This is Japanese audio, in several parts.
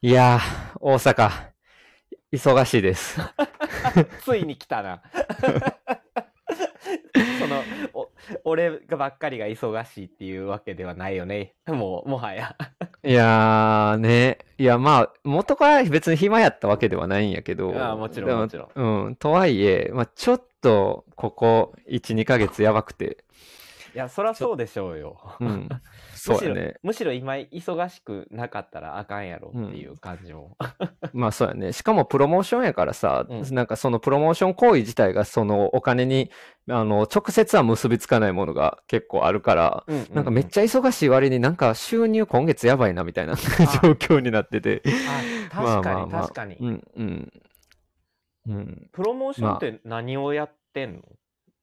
いやー、大阪、忙しいです。ついに来たな。そのお俺がばっかりが忙しいっていうわけではないよね。もう、もはや。いやーね、いやまあ、元から別に暇やったわけではないんやけど、ああもちろんでもちろんうん、とはいえ、まあちょっと、ここ、1、2ヶ月やばくて、いや、そらそうでしょうよ。うん、むしろそうやね。むしろ今忙しくなかったらあかんやろっていう感じも。まあそうやね。しかもプロモーションやからさ、うんなんかそのプロモーション行為自体がそのお金に、あの、直接は結びつかないものが結構あるから、うんうんなんかめっちゃ忙しい割になんか収入今月やばいなみたいな 状況になってて。あ確かにまあまあまあ確かに。うん、うん。うん。プロモーションって何をやってんの、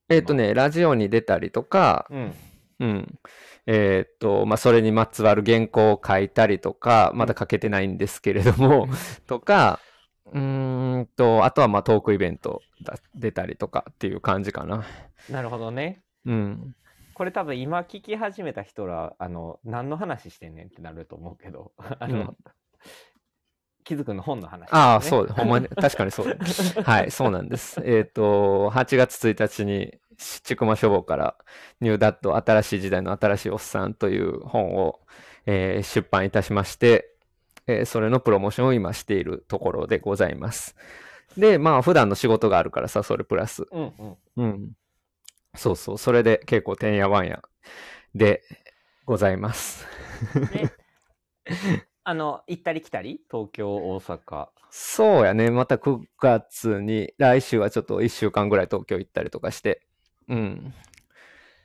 えっ、とね、ラジオに出たりとか、うん。うん。えっ、と、まあ、それにまつわる原稿を書いたりとか、まだ書けてないんですけれども、とか、うーんと、あとはまあトークイベントだ出たりとかっていう感じかな。なるほどね。うん。これ多分今聞き始めた人ら、あの、何の話してんねんってなると思うけど、あの、うん気づくの本の話、ああ、そう、ほんまに、確かにそう。はい、そうなんです。えっ、と、8月1日に、ちくま書房から、ニューダット、新しい時代の新しいおっさんという本を、えー出版いたしまして、えーそれのプロモーションを今しているところでございます。で、まあ、普段の仕事があるからさ、それプラス。うんうん。うん。そうそう、それで結構てんやわんやでございます。で、あの、行ったり来たり？東京、大阪。そうやね。また9月に、来週はちょっと1週間ぐらい東京行ったりとかして。うん。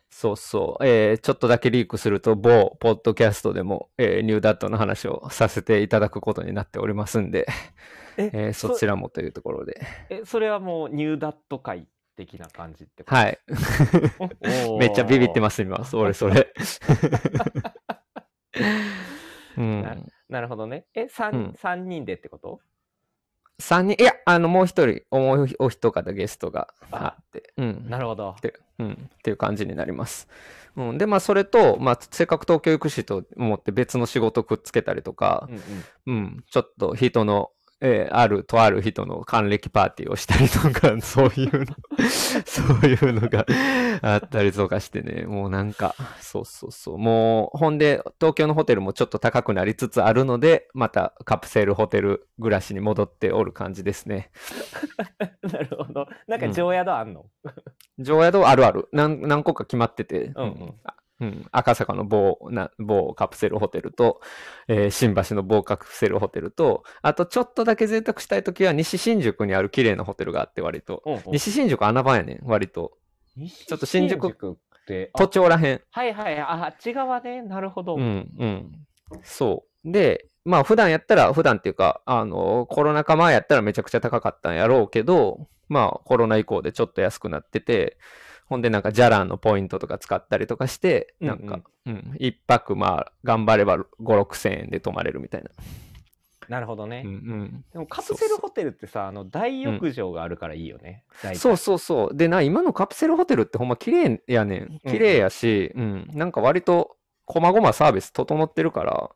そうそう。えーちょっとだけリークすると、某ポッドキャストでも、えーニューダットの話をさせていただくことになっておりますんで、ええーそちらもというところで。え、それはもうニューダット会的な感じってこと？はい。めっちゃビビってます、今。それそれ。うん。なるほどね。え、三、うん三人でってこと？三人、いや、あの、もう一人、もうお一方ゲストがあって、うん。なるほどっ。て、うん、っていう感じになります。うん、で、まあ、それと、まあ、せっかく東京行くしと思って別の仕事くっつけたりとかうん、うん。うん、ちょっと人の、えーある、とある人の還暦パーティーをしたりとか、そういうの、そういうのがあったりとかしてね、もうなんか、そうそうそう、もう、ほんで、東京のホテルもちょっと高くなりつつあるので、またカプセルホテル暮らしに戻っておる感じですね。なるほど。なんか常宿あんの、常宿あるある。何何個か決まってて、うんうん。あうん赤坂の某な某カプセルホテルと、えー新橋の某カプセルホテルと、あとちょっとだけ贅沢したいときは西新宿にある綺麗なホテルがあって割と。うんうん西新宿穴場やねん、割と。西ちょっと新宿って、あ都庁らへん。はいはい、あ、あっち側ね。なるほど。うん、うん。そう。で、まあ普段やったら、普段っていうか、あの、コロナ禍前やったらめちゃくちゃ高かったんやろうけど、まあコロナ以降でちょっと安くなってて、ほんでなんかジャランのポイントとか使ったりとかして、なんか、うん、一泊まあ頑張れば5、6千円で泊まれるみたいな。なるほどね。うんうん。でもカプセルホテルってさ、あの大浴場があるからいいよね。そうそうそう。でな、今のカプセルホテルってほんま綺麗やねん。綺麗やし、うん、なんか割と、こまごまサービス整ってるから、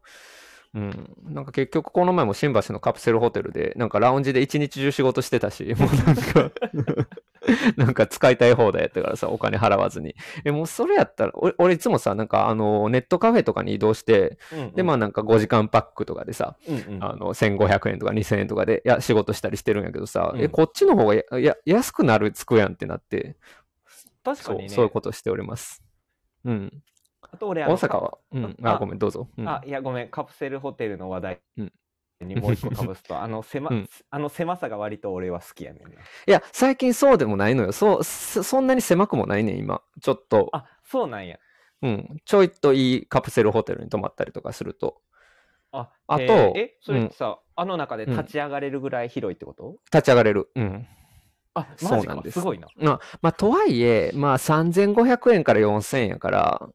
うん、なんか結局この前も新橋のカプセルホテルで、なんかラウンジで一日中仕事してたし、もうなんか、なんか使いたい放題やったからさ、お金払わずに。え、もうそれやったら、俺俺いつもさ、なんかあの、ネットカフェとかに移動して、うんうんで、まあなんか5時間パックとかでさ、うんうんあの、1500円とか2000円とかで、や、仕事したりしてるんやけどさ、うんえ、こっちの方がや、や、安くなるつくやんってなって、そう、確かにね。そういうことしております。うん。あと俺あの大阪は、うん、あ、あごめん、どうぞ。うんあ、いや、ごめん、カプセルホテルの話題うんにもう一個かぶすと、あの狭、うんあの狭さが割と俺は好きやねんな。いや、最近そうでもないのよ。そう、そそんなに狭くもないねん、今。ちょっと、あ、そうなんや。うん、ちょいといいカプセルホテルに泊まったりとかすると、あ、あとえ、それってさ、あの中で立ち上がれるぐらい広いってこと、立ち上がれる。うん。あ、そうなんですすごいな。まあ、まあ、とはいえ、まあ、3500円から4000円やから、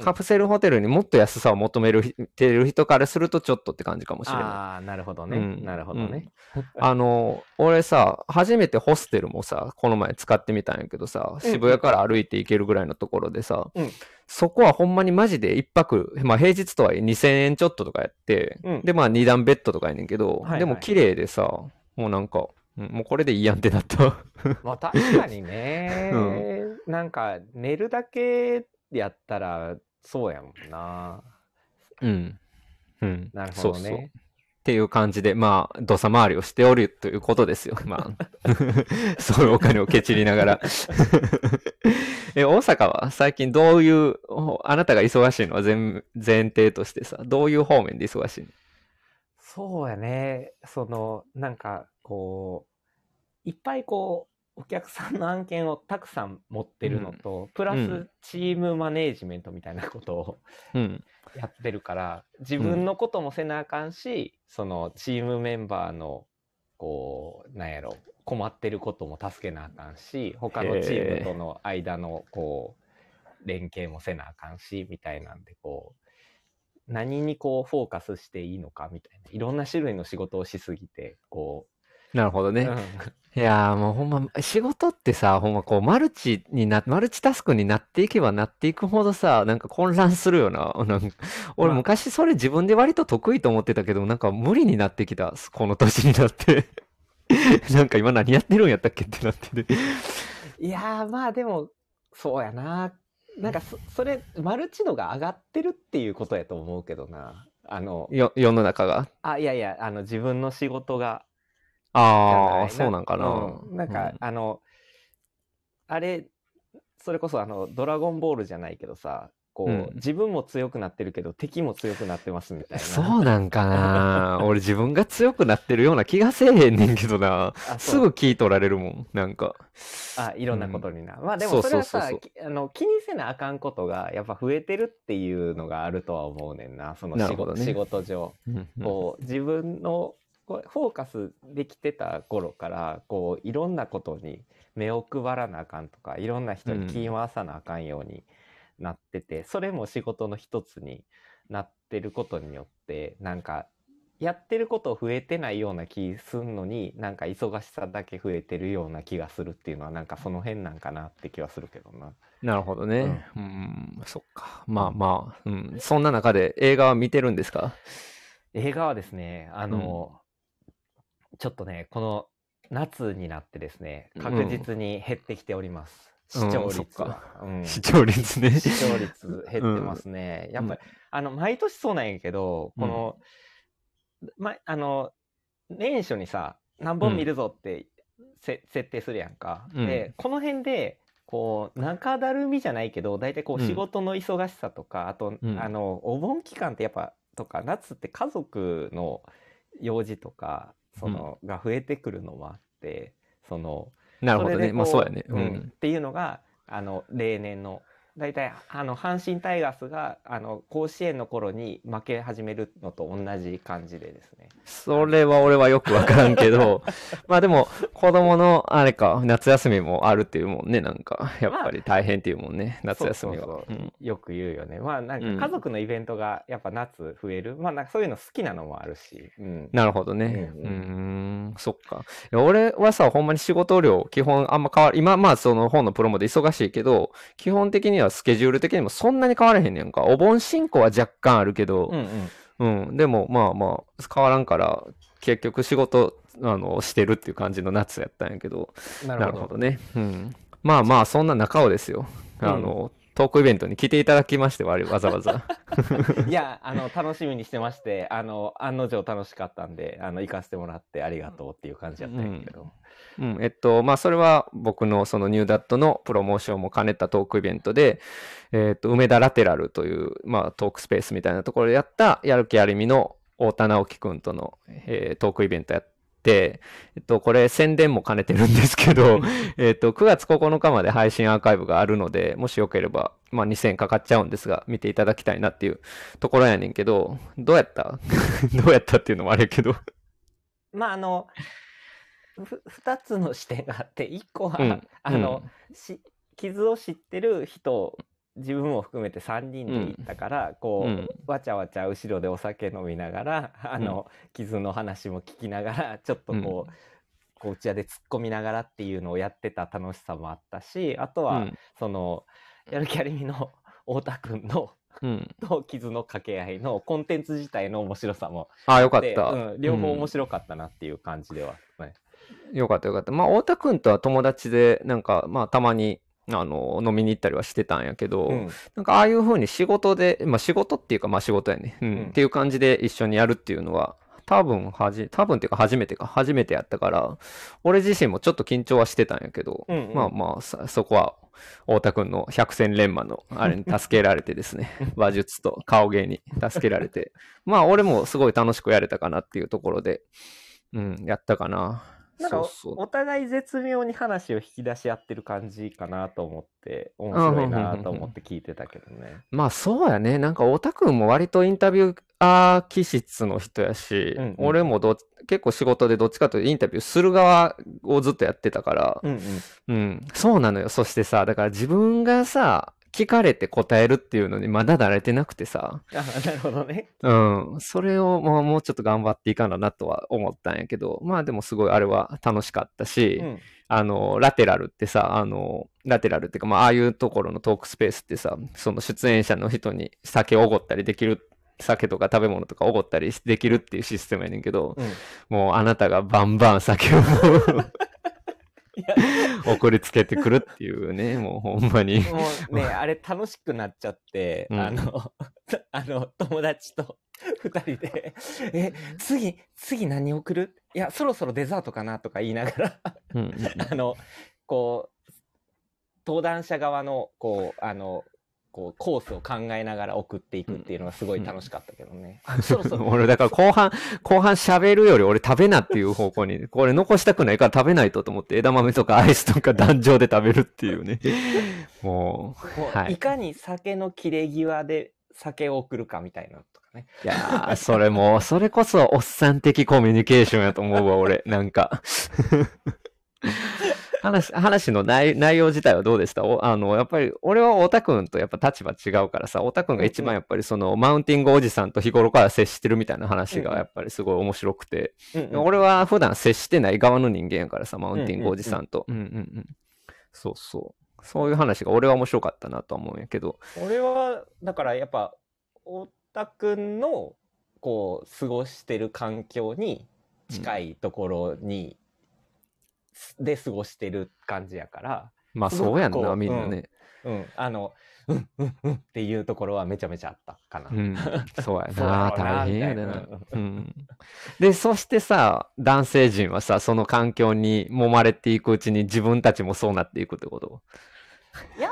カプセルホテルにもっと安さを求めるてる人からするとちょっとって感じかもしれない。ああ、なるほどね。うん。なるほどね。あの、俺さ、初めてホステルもさ、この前使ってみたんやけどさ、渋谷から歩いて行けるぐらいのところでさ、うん。そこはほんまにマジで一泊、まあ平日とはいえ2000円ちょっととかやって、うん。でまあ二段ベッドとかやねんけど、はいはい。でも綺麗でさ、もうなんか、うんもうこれでいいやんってなった。まあ確かにね、なんか寝るだけやったらそうやもんな。うん。うん。なるほどそうそうね。っていう感じで、まあ、土佐回りをしておるということですよ。まあ、そういうお金をケチりながら。え、大阪は最近どういう、おあなたが忙しいのは前前提としてさ、どういう方面で忙しいの？そうやね。その、なんか、こう、いっぱいこう、お客さんの案件をたくさん持ってるのと、プラスうんチームマネージメントみたいなことをうん。やってるから、自分のこともせなあかんし、そのチームメンバーの、こう、なんやろ、困ってることも助けなあかんし、他のチームとの間の、こう、連携もせなあかんし、みたいなんで、こう、何にこうフォーカスしていいのかみたいな、いろんな種類の仕事をしすぎて、こなるほどう、ね。うんいやーもうほんま、仕事ってさ、ほんまこう、マルチにな、マルチタスクになっていけばなっていくほどさ、なんか混乱するよな。なんか俺まあ昔それ自分で割と得意と思ってたけど、なんか無理になってきた、この年になって。なんか今何やってるんやったっけってなってて。いやー、まあでも、そうやな。なんかそ、それ、マルチ度が上がってるっていうことやと思うけどな。あの、よ、世の中が。あ、いやいや、あの、自分の仕事が、ああ、そうなんかな。うんなんか、あの、あれ、それこそあの、ドラゴンボールじゃないけどさ、こう、うん自分も強くなってるけど、敵も強くなってますみたいな。そうなんかな。俺自分が強くなってるような気がせえへんねんけどな。すぐ聞い取られるもん。なんか。あ、いろんなことにな。まあでもそれはさあの気にせなあかんことがやっぱ増えてるっていうのがあるとは思うねんな。その仕事,、ね仕事上。うんうんこう自分のこうフォーカスできてた頃からこういろんなことに目を配らなあかんとかいろんな人に気回さなあかんようになってて、それも仕事の一つになってることによってなんかやってること増えてないような気すんのになんか忙しさだけ増えてるような気がするっていうのはなんかその辺なんかなって気はするけどな。なるほどね。うん、そっか。まあまあ、うん。そんな中で映画は見てるんですか？映画はですね、あの、ちょっとね、この夏になってですね、うん確実に減ってきております。視聴うんそっ率は。うん 視聴率ね。視聴率減ってますね。やっぱり、あの、毎年そうなんやけど、この、ま、あの、年初にさ、何本見るぞってせ、設定するやんか。うんで、この辺で、こう、中だるみじゃないけど、大体こう、うん仕事の忙しさとか、あと、うんあの、お盆期間ってやっぱ、とか、夏って家族の用事とか、その、が増えてくるのもあって、その、なるほどね。まあそうやね。ううんんっ。ていうのがあの例年の大体あの阪神タイガースがあの甲子園の頃に負け始めるのと同じ感じでですね。それは俺はよくわからんけど、まあでも、子供のあれか、夏休みもあるっていうもんね、なんか。やっぱり大変っていうもんね、夏休みは。そうそううんよく言うよね。まあなんうんか家族のイベントがやっぱ夏増える。まあなんかそういうの好きなのもあるし。うん。なるほどね。ううんうーん、そっか。俺はさ、ほんまに仕事量、基本あんま変わる。今、まあその本のプロモで忙しいけど、基本的にはスケジュール的にもそんなに変わらへんねんか。お盆進行は若干あるけどう、んうん。うん、でもまあまあ、変わらんから、結局仕事、あの、してるっていう感じの夏やったんやけど、なるほど。ね。うん。まあまあ、そんな中をですよ。あの、トークイベントに来ていただきまして、わわざわざ。いや、あの、楽しみにしてまして、あの、案の定楽しかったんで、あの、行かせてもらってありがとうっていう感じやったんやけど。うん、えっと、まあ、それは僕のそのニューダットのプロモーションも兼ねたトークイベントで、えっと、梅田ラテラルという、まあ、トークスペースみたいなところでやった、やる気ありみの太田直樹くんとの、えートークイベントやって、えっと、これ宣伝も兼ねてるんですけど、えっと、9月9日まで配信アーカイブがあるので、もしよければ、まあ、2000円かかっちゃうんですが、見ていただきたいなっていうところやねんけど、どうやった？どうやったっていうのもあるけど。まあ、あの、ふ二つの視点があって、一個は、うんあの、し傷を知ってる人自分も含めて3人で行ったから、こう、うん。わちゃわちゃ後ろでお酒飲みながらあの、傷の話も聞きながらちょっとこう、こううちわで突っ込みながらっていうのをやってた楽しさもあったしあとは、うん。そのやる気ありみの 太田君のうん。と 傷の掛け合いのコンテンツ自体の面白さもあ、よかあった。うん、両方うん。面白かったなっていう感じでは、ねよかったよかった。まあ、太田くんとは友達で、なんか、まあ、たまに、あの、飲みに行ったりはしてたんやけど、うんなんか、ああいう風に仕事で、まあ、仕事っていうか、まあ、仕事やね。うん。うんっていう感じで一緒にやるっていうのは、多分、はじ、多分っていうか、初めてか、初めてやったから、俺自身もちょっと緊張はしてたんやけど、うんうんまあまあ、さそこは、太田くんの百戦錬磨のあれに助けられてですね、話術と顔芸に助けられて、まあ俺もすごい楽しくやれたかなっていうところで、うん、やったかな。なんかお互い絶妙に話を引き出し合ってる感じかなと思って面白いなと思って聞いてたけどね。まあそうやね。なんか太田くんも割とインタビューアー気質の人やし、うんうん俺もどっ結構仕事でどっちかというとインタビューする側をずっとやってたから、うんうんうん、そうなのよ。そしてさ、だから自分がさ、聞かれて答えるっていうのにまだ慣れてなくてさ、あなるほどね。うん、それをもうもうちょっと頑張っていかななとは思ったんやけど、まあでもすごいあれは楽しかったし、うん。あの、ラテラルってさ、あの、ラテラルっていうか、まあ、ああいうところのトークスペースってさ、その出演者の人に酒をおごったりできる、酒とか食べ物とかおごったりできるっていうシステムやねんけど、うん。もうあなたがバンバン酒を 送りつけてくるっていうね、もうほんまに。もうね、あれ楽しくなっちゃって、うん。あの、あの、友達と二人で、え、次、次何送る？いや、そろそろデザートかなとか言いながら、うんうん。あの、こう、登壇者側の、こう、あの、こう、コースを考えながら送っていくっていうのがすごい楽しかったけどね。あそろそろ、俺だから後半、後半喋るより俺食べなっていう方向に、これ残したくないから食べないとと思って枝豆とかアイスとか壇上で食べるっていうね。もう、もうはいいかに酒の切れ際で酒を送るかみたいなのとかね。いやー、それもう、それこそおっさん的コミュニケーションやと思うわ、俺。なんか。話、話の内内容自体はどうでした？おあの、やっぱり、俺は太田くんとやっぱ立場違うからさ、太田くんが一番やっぱりその、マウンティングおじさんと日頃から接してるみたいな話うんうんがやっぱりすごい面白くて、うんうん俺は普段接してない側の人間やからさ、マウンティングおじさんと。うんうんうん。そうそう。そういう話が俺は面白かったなとは思うんやけど。俺はだからやっぱ太田くんのこう過ごしてる環境に近いところに、で過ごしてる感じやから、まあそうやんな、みんなね。うん、あのうんうんうんっていうところはめちゃめちゃあったかな。うん、そうやな、大変やな。うん。で、そしてさ、男性陣はさ、その環境に揉まれていくうちに自分たちもそうなっていくってこと？いや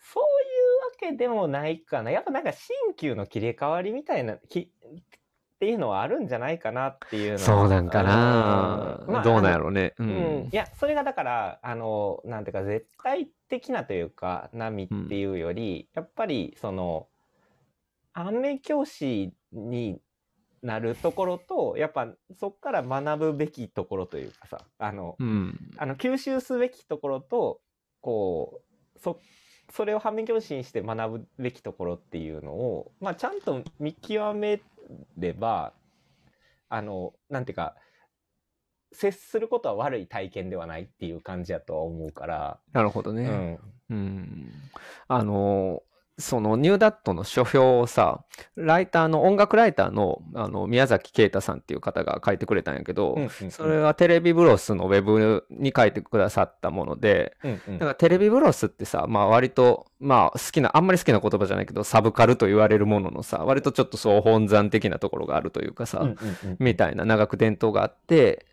そういうわけでもないかなやっぱなんか新旧の切り替わりみたいなきっていうのはあるんじゃないかなっていうのはそうなんかな、うんまあどうなんやろうね。ううんんい。やそれがだからあのなんていうか絶対的なというか波っていうより、やっぱりその反面教師になるところとやっぱそこから学ぶべきところというかさあのうん。あの吸収すべきところとこうそそれを反面教師にして学ぶべきところっていうのを、まあ、ちゃんと見極めればあのなんていうか接することは悪い体験ではないっていう感じやとは思うから、なるほどね。うん、うん。あの、そのニューダットの書評をさ、ライターの、音楽ライターの、あの、宮崎啓太さんっていう方が書いてくれたんやけど、うんうん。それはテレビブロスのウェブに書いてくださったもので、うんうん。だからテレビブロスってさ、まあ割と、まあ好きな、あんまり好きな言葉じゃないけど、サブカルと言われるもののさ、割とちょっとそう本山的なところがあるというかさ、うんうんうん。みたいな長く伝統があって、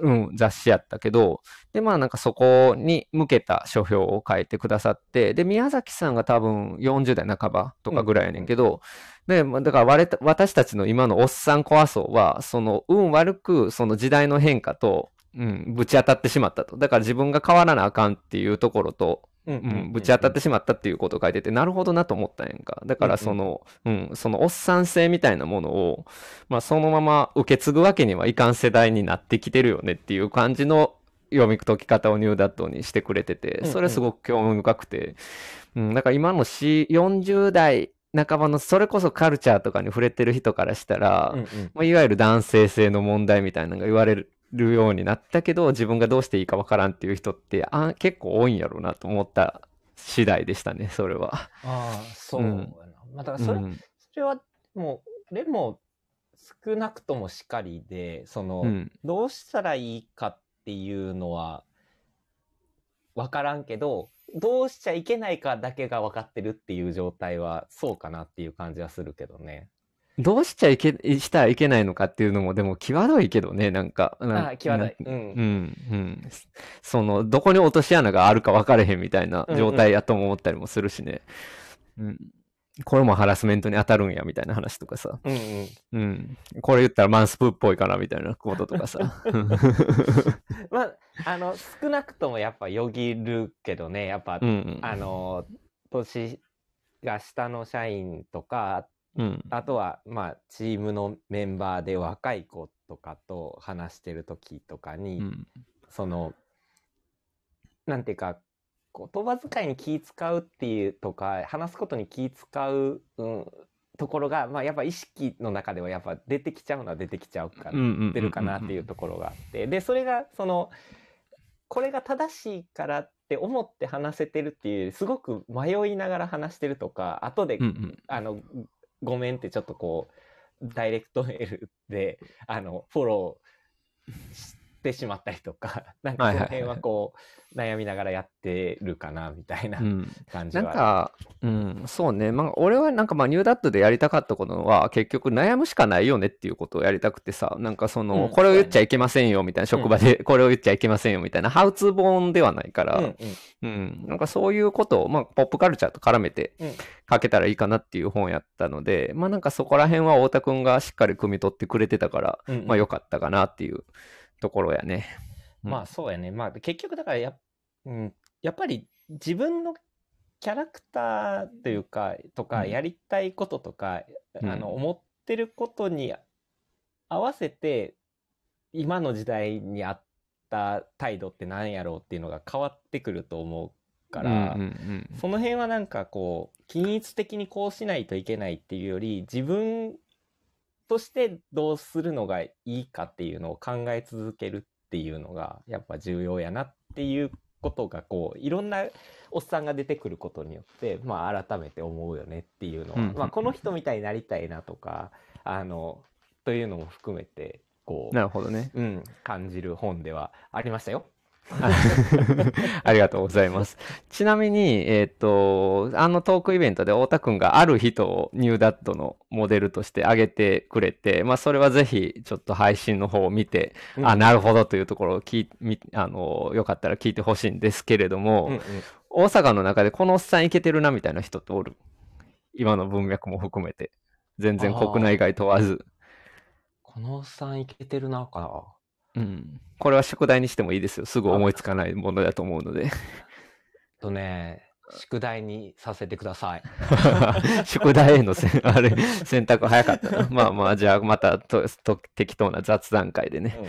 うん、雑誌やったけど、で、まあなんかそこに向けた書評を書いてくださって、で、宮崎さんが多分40代半ばとかぐらいやねんけど、で、まあだから私たちの今のおっさん怖そうは、その運悪くその時代の変化と、うん、ぶち当たってしまったと。だから自分が変わらなあかんっていうところと、うんうんうん、ぶち当たってしまったっていうことを書いてて、なるほどなと思ったんやんか。だからその、うん、そのおっさん性みたいなものを、まあそのまま受け継ぐわけにはいかん世代になってきてるよねっていう感じの読み解き方をニューダットにしてくれててうんう、ん。それすごく興味深くて、うん、だから今のし40代半ばのそれこそカルチャーとかに触れてる人からしたら、うんうん。まあ、いわゆる男性性の問題みたいなのが言われるようになったけど、自分がどうしていいかわからんっていう人ってあ結構多いんやろうなと思った次第でしたね、それは。ああ、そううん。まあ、だからそれ、うんそれはもう、でも、少なくともしかりで、その、うんどうしたらいいかっていうのは、わからんけど、どうしちゃいけないかだけが分かってるっていう状態は、そうかなっていう感じはするけどね。どうしちゃいけ、したらいけないのかっていうのも、でも際どいけどね、なんか。なああ、際どい。なうん。うん、うん。その、どこに落とし穴があるか分かれへんみたいな状態やとも思ったりもするしね。うん。これもハラスメントに当たるんや、みたいな話とかさ。うんうん。うん。これ言ったらマンスプーっぽいかな、みたいなこととかさ。まあ、あの、少なくともやっぱよぎるけどね、やっぱ、うんうん。あの、年が下の社員とか、うん。あとは、まあ、チームのメンバーで若い子とかと話してる時とかに、うん。その、なんていうか、言葉遣いに気使うっていうとか、話すことに気使う、うん、ところが、まあ、やっぱ意識の中ではやっぱ出てきちゃうのは出てきちゃうから、出るかなっていうところがあって、で、それが、その、これが正しいからって思って話せてるっていうすごく迷いながら話してるとか、後でうんうん。あの、ごめんってちょっとこう、ダイレクトメールで、あの、フォローしてしまったりとか、なんかその辺はこう、悩みながらやってるかな、みたいなうん。感じは。なんか、うん、そうね。まあ、俺はなんかまあ、ニューダットでやりたかったことは、結局悩むしかないよねっていうことをやりたくてさ、なんかその、うんこれを言っちゃいけませんよみたいな、職場でこれを言っちゃいけませんよみたいな、ハウツー本ではないから、うんうんうん、なんかそういうことを、まあ、ポップカルチャーと絡めてうん書けたらいいかなっていう本やったので、まあなんかそこら辺は太田くんがしっかり汲み取ってくれてたから、うんうんまあ良かったかなっていうところやね。うん。まあそうやね。まあ結局だからや,、うん、やっぱり自分のキャラクターというか、とか、うん。やりたいこととか、うん。あの、思ってることに合わせて、今の時代に合った態度って何やろうっていうのが変わってくると思うから、うんうんうんその辺はなんかこう、均一的にこうしないといけないっていうより、自分としてどうするのがいいかっていうのを考え続けるっていうのが、やっぱ重要やなっていうことが、こう、いろんなおっさんが出てくることによって、まあ改めて思うよねっていうのは、まあこの人みたいになりたいなとか、あの、というのも含めて、こう、なるほどね。うん、感じる本ではありましたよ。ありがとうございます。ちなみに、えっ、と、あのトークイベントで太田くんがある人をニューダットのモデルとして挙げてくれて、まあそれはぜひちょっと配信の方を見て、あ、なるほどというところを聞いみあの、よかったら聞いてほしいんですけれども、うんうん大阪の中でこのおっさんいけてるなみたいな人っておる？今の文脈も含めて。全然国内外問わず。このおっさんいけてるな、かな。うん。これは宿題にしてもいいですよ。すぐ思いつかないものだと思うので。とね、宿題にさせてください。宿題へのせんあれ選択早かったな。まあまあ、じゃあまたとと適当な雑談会でね。うんうん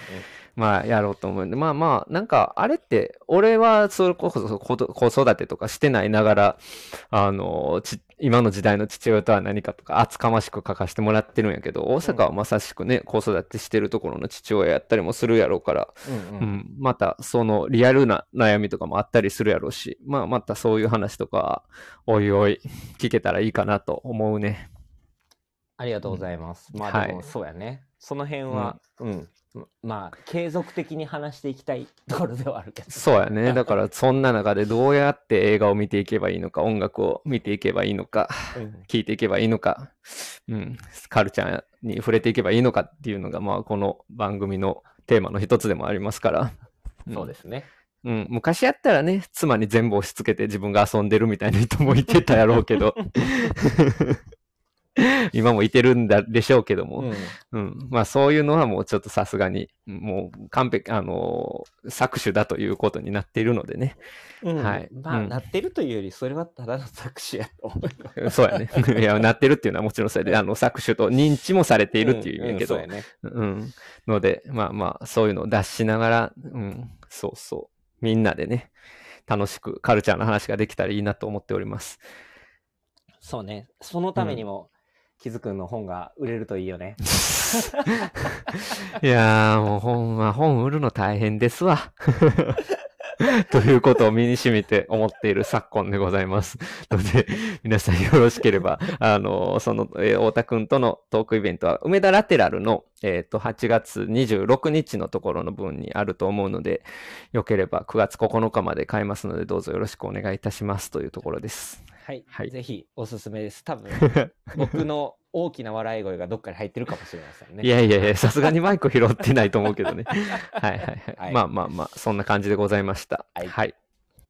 まあ、やろうと思うんで、まあまあ、なんか、あれって、俺はそれこそ子子育てとかしてないながら、あの、ち今の時代の父親とは何かとか、厚かましく書かせてもらってるんやけど、大阪はまさしくね、子育てしてるところの父親やったりもするやろうから、うんう。ん、また、そのリアルな悩みとかもあったりするやろうし、まあ、またそういう話とか、おいおい、聞けたらいいかなと思うね。ありがとうございます。まはいあでも、そうやね。その辺は、うん。まあ、継続的に話していきたいところではあるけど。そうやね。だから、そんな中でどうやって映画を見ていけばいいのか、音楽を見ていけばいいのか、うん聞いていけばいいのか、うん、カルチャーに触れていけばいいのかっていうのが、まあ、この番組のテーマの一つでもありますから。んそうですね。うん、昔やったらね、妻に全部押し付けて自分が遊んでるみたいな人もいてたやろうけど。今もいてるんだでしょうけども、うんうん。まあそういうのはもうちょっとさすがに、もう完璧、あのー搾取だということになっているのでね。うんはいまあ、うんなってるというより、それはただの搾取やと思うよ。そうやね。いや、なってるっていうのはもちろんそれで、あの、搾取と認知もされているっていう意味やけど、うんうん。ので、まあまあ、そういうのを出しながら、うん、そうそう。みんなでね、楽しくカルチャーの話ができたらいいなと思っております。そうね。そのためにも、キズくんの本が売れるといいよね。いやー、もう本は、本売るの大変ですわ。ということを身に染みて思っている昨今でございます。ので、皆さんよろしければ、あの、その、えー太田くんとのトークイベントは、梅田ラテラルの、えっ、と、8月26日のところの分にあると思うので、よければ9月9日まで買えますので、どうぞよろしくお願いいたしますというところです。はい。はいぜひ、おすすめです。多分、僕の大きな笑い声がどっかに入ってるかもしれませんね。いやいやいや、さすがにマイク拾ってないと思うけどね。はいはいはい。はいまあまあまあ、そんな感じでございました。はいはい